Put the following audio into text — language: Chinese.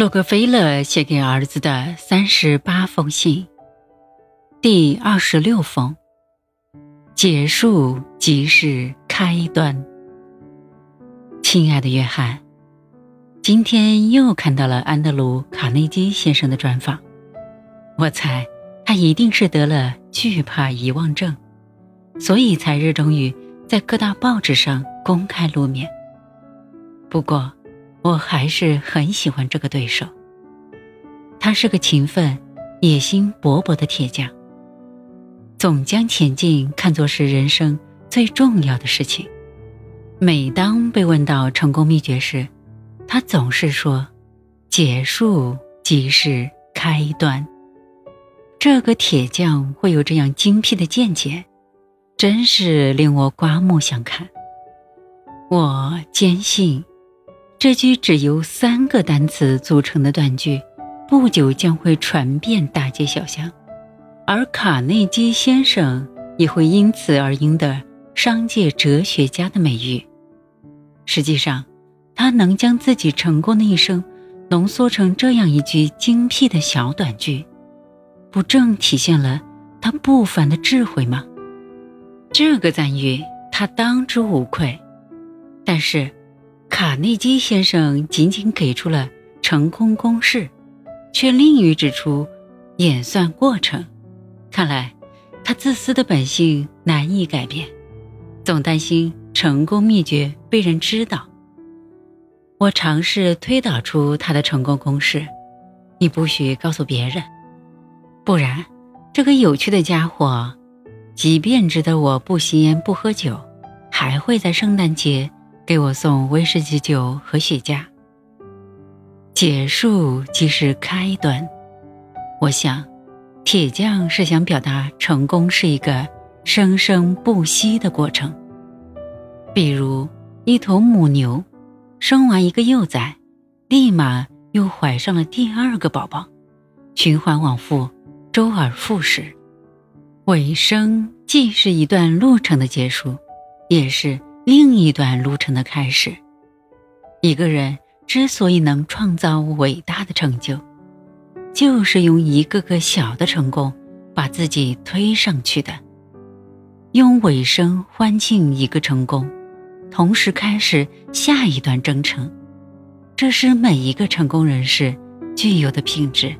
洛克菲勒写给儿子的三十八封信，第二十六封。结束即是开端。亲爱的约翰，今天又看到了安德鲁·卡内基先生的专访，我猜他一定是得了惧怕遗忘症，所以才热衷于在各大报纸上公开露面。不过，我还是很喜欢这个对手。他是个勤奋、野心勃勃的铁匠，总将前进看作是人生最重要的事情。每当被问到成功秘诀时，他总是说：“结束即是开端。”这个铁匠会有这样精辟的见解，真是令我刮目相看。我坚信。这句只由三个单词组成的短句，不久将会传遍大街小巷，而卡内基先生也会因此而赢得商界哲学家的美誉。实际上，他能将自己成功的一生浓缩成这样一句精辟的小短句，不正体现了他不凡的智慧吗？这个赞誉他当之无愧。但是。卡内基先生仅仅给出了成功公式，却另于指出演算过程。看来他自私的本性难以改变，总担心成功秘诀被人知道。我尝试推导出他的成功公式，你不许告诉别人，不然这个有趣的家伙，即便知道我不吸烟不喝酒，还会在圣诞节。给我送威士忌酒和雪茄。结束即是开端。我想，铁匠是想表达成功是一个生生不息的过程。比如，一头母牛生完一个幼崽，立马又怀上了第二个宝宝，循环往复，周而复始。尾声既是一段路程的结束，也是。另一段路程的开始。一个人之所以能创造伟大的成就，就是用一个个小的成功把自己推上去的。用尾声欢庆一个成功，同时开始下一段征程，这是每一个成功人士具有的品质。